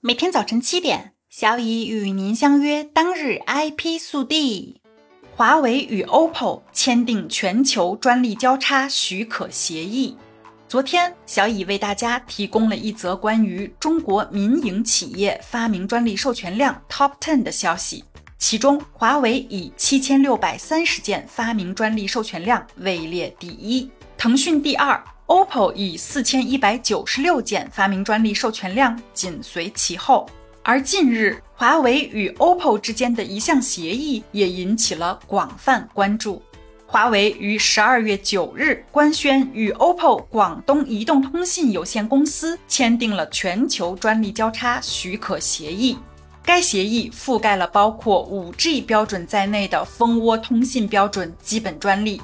每天早晨七点，小乙与您相约。当日 IP 速递：华为与 OPPO 签订全球专利交叉许可协议。昨天，小乙为大家提供了一则关于中国民营企业发明专利授权量 Top Ten 的消息，其中华为以七千六百三十件发明专利授权量位列第一，腾讯第二。OPPO 以四千一百九十六件发明专利授权量紧随其后，而近日华为与 OPPO 之间的一项协议也引起了广泛关注。华为于十二月九日官宣与 OPPO 广东移动通信有限公司签订了全球专利交叉许可协议，该协议覆盖了包括 5G 标准在内的蜂窝通信标准基本专利。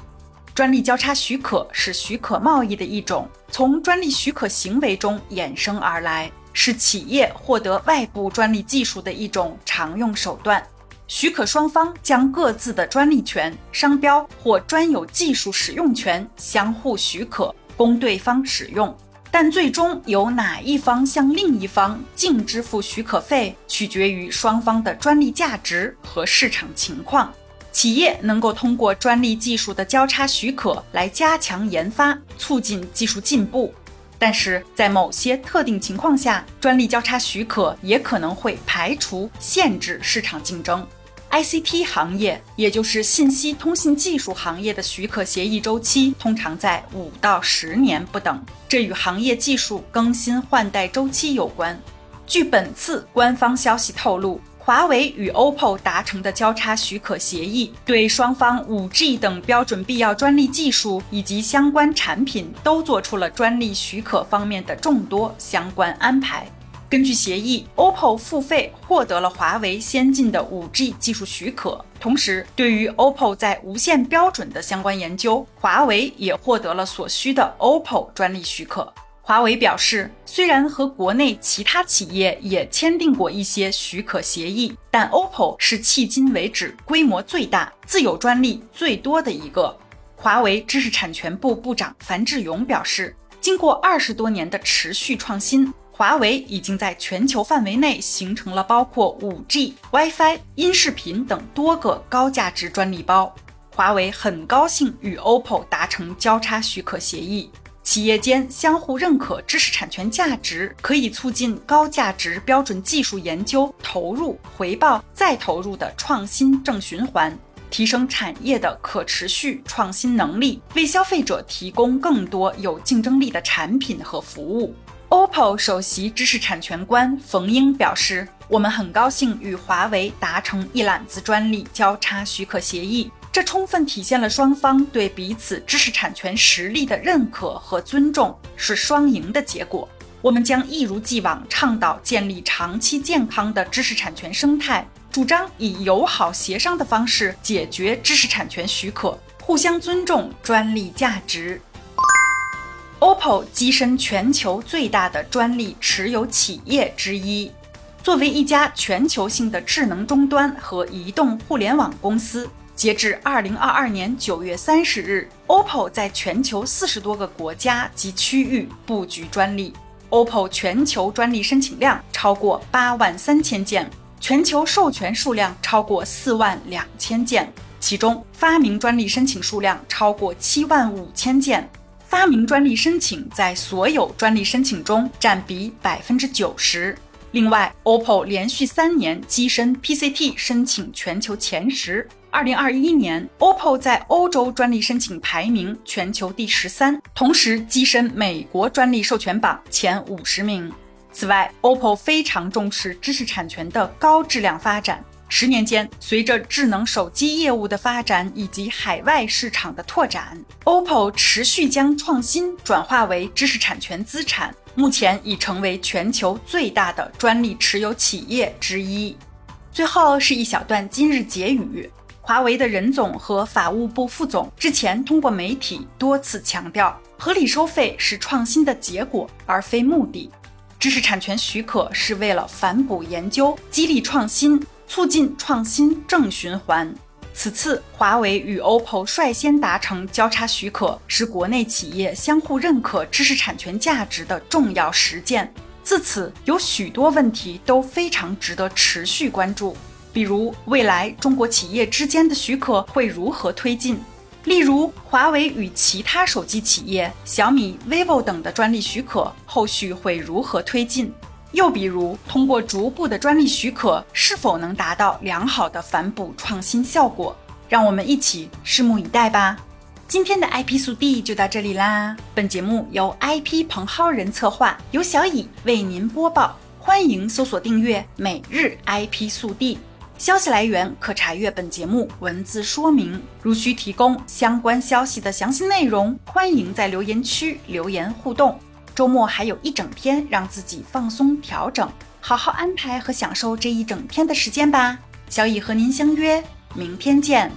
专利交叉许可是许可贸易的一种，从专利许可行为中衍生而来，是企业获得外部专利技术的一种常用手段。许可双方将各自的专利权、商标或专有技术使用权相互许可，供对方使用。但最终由哪一方向另一方净支付许可费，取决于双方的专利价值和市场情况。企业能够通过专利技术的交叉许可来加强研发，促进技术进步。但是在某些特定情况下，专利交叉许可也可能会排除、限制市场竞争。ICT 行业，也就是信息通信技术行业的许可协议周期通常在五到十年不等，这与行业技术更新换代周期有关。据本次官方消息透露。华为与 OPPO 达成的交叉许可协议，对双方 5G 等标准必要专利技术以及相关产品都做出了专利许可方面的众多相关安排。根据协议，OPPO 付费获得了华为先进的 5G 技术许可，同时对于 OPPO 在无线标准的相关研究，华为也获得了所需的 OPPO 专利许可。华为表示，虽然和国内其他企业也签订过一些许可协议，但 OPPO 是迄今为止规模最大、自有专利最多的一个。华为知识产权部部长樊志勇表示，经过二十多年的持续创新，华为已经在全球范围内形成了包括 5G、WiFi、音视频等多个高价值专利包。华为很高兴与 OPPO 达成交叉许可协议。企业间相互认可知识产权价值，可以促进高价值标准技术研究投入、回报、再投入的创新正循环，提升产业的可持续创新能力，为消费者提供更多有竞争力的产品和服务。OPPO 首席知识产权官冯英表示：“我们很高兴与华为达成一揽子专利交叉许可协议。”这充分体现了双方对彼此知识产权实力的认可和尊重，是双赢的结果。我们将一如既往倡导建立长期健康的知识产权生态，主张以友好协商的方式解决知识产权许可，互相尊重专利价值。OPPO 跻身全球最大的专利持有企业之一，作为一家全球性的智能终端和移动互联网公司。截至二零二二年九月三十日，OPPO 在全球四十多个国家及区域布局专利。OPPO 全球专利申请量超过八万三千件，全球授权数量超过四万两千件，其中发明专利申请数量超过七万五千件。发明专利申请在所有专利申请中占比百分之九十。另外，OPPO 连续三年跻身 PCT 申请全球前十。二零二一年，OPPO 在欧洲专利申请排名全球第十三，同时跻身美国专利授权榜前五十名。此外，OPPO 非常重视知识产权的高质量发展。十年间，随着智能手机业务的发展以及海外市场的拓展，OPPO 持续将创新转化为知识产权资产，目前已成为全球最大的专利持有企业之一。最后是一小段今日结语。华为的任总和法务部副总之前通过媒体多次强调，合理收费是创新的结果，而非目的。知识产权许可是为了反哺研究、激励创新、促进创新正循环。此次华为与 OPPO 率先达成交叉许可，是国内企业相互认可知识产权价值的重要实践。自此，有许多问题都非常值得持续关注，比如未来中国企业之间的许可会如何推进？例如，华为与其他手机企业、小米、vivo 等的专利许可后续会如何推进？又比如，通过逐步的专利许可，是否能达到良好的反哺创新效果？让我们一起拭目以待吧。今天的 IP 速递就到这里啦。本节目由 IP 彭浩人策划，由小乙为您播报。欢迎搜索订阅每日 IP 速递。消息来源可查阅本节目文字说明。如需提供相关消息的详细内容，欢迎在留言区留言互动。周末还有一整天，让自己放松调整，好好安排和享受这一整天的时间吧。小乙和您相约明天见。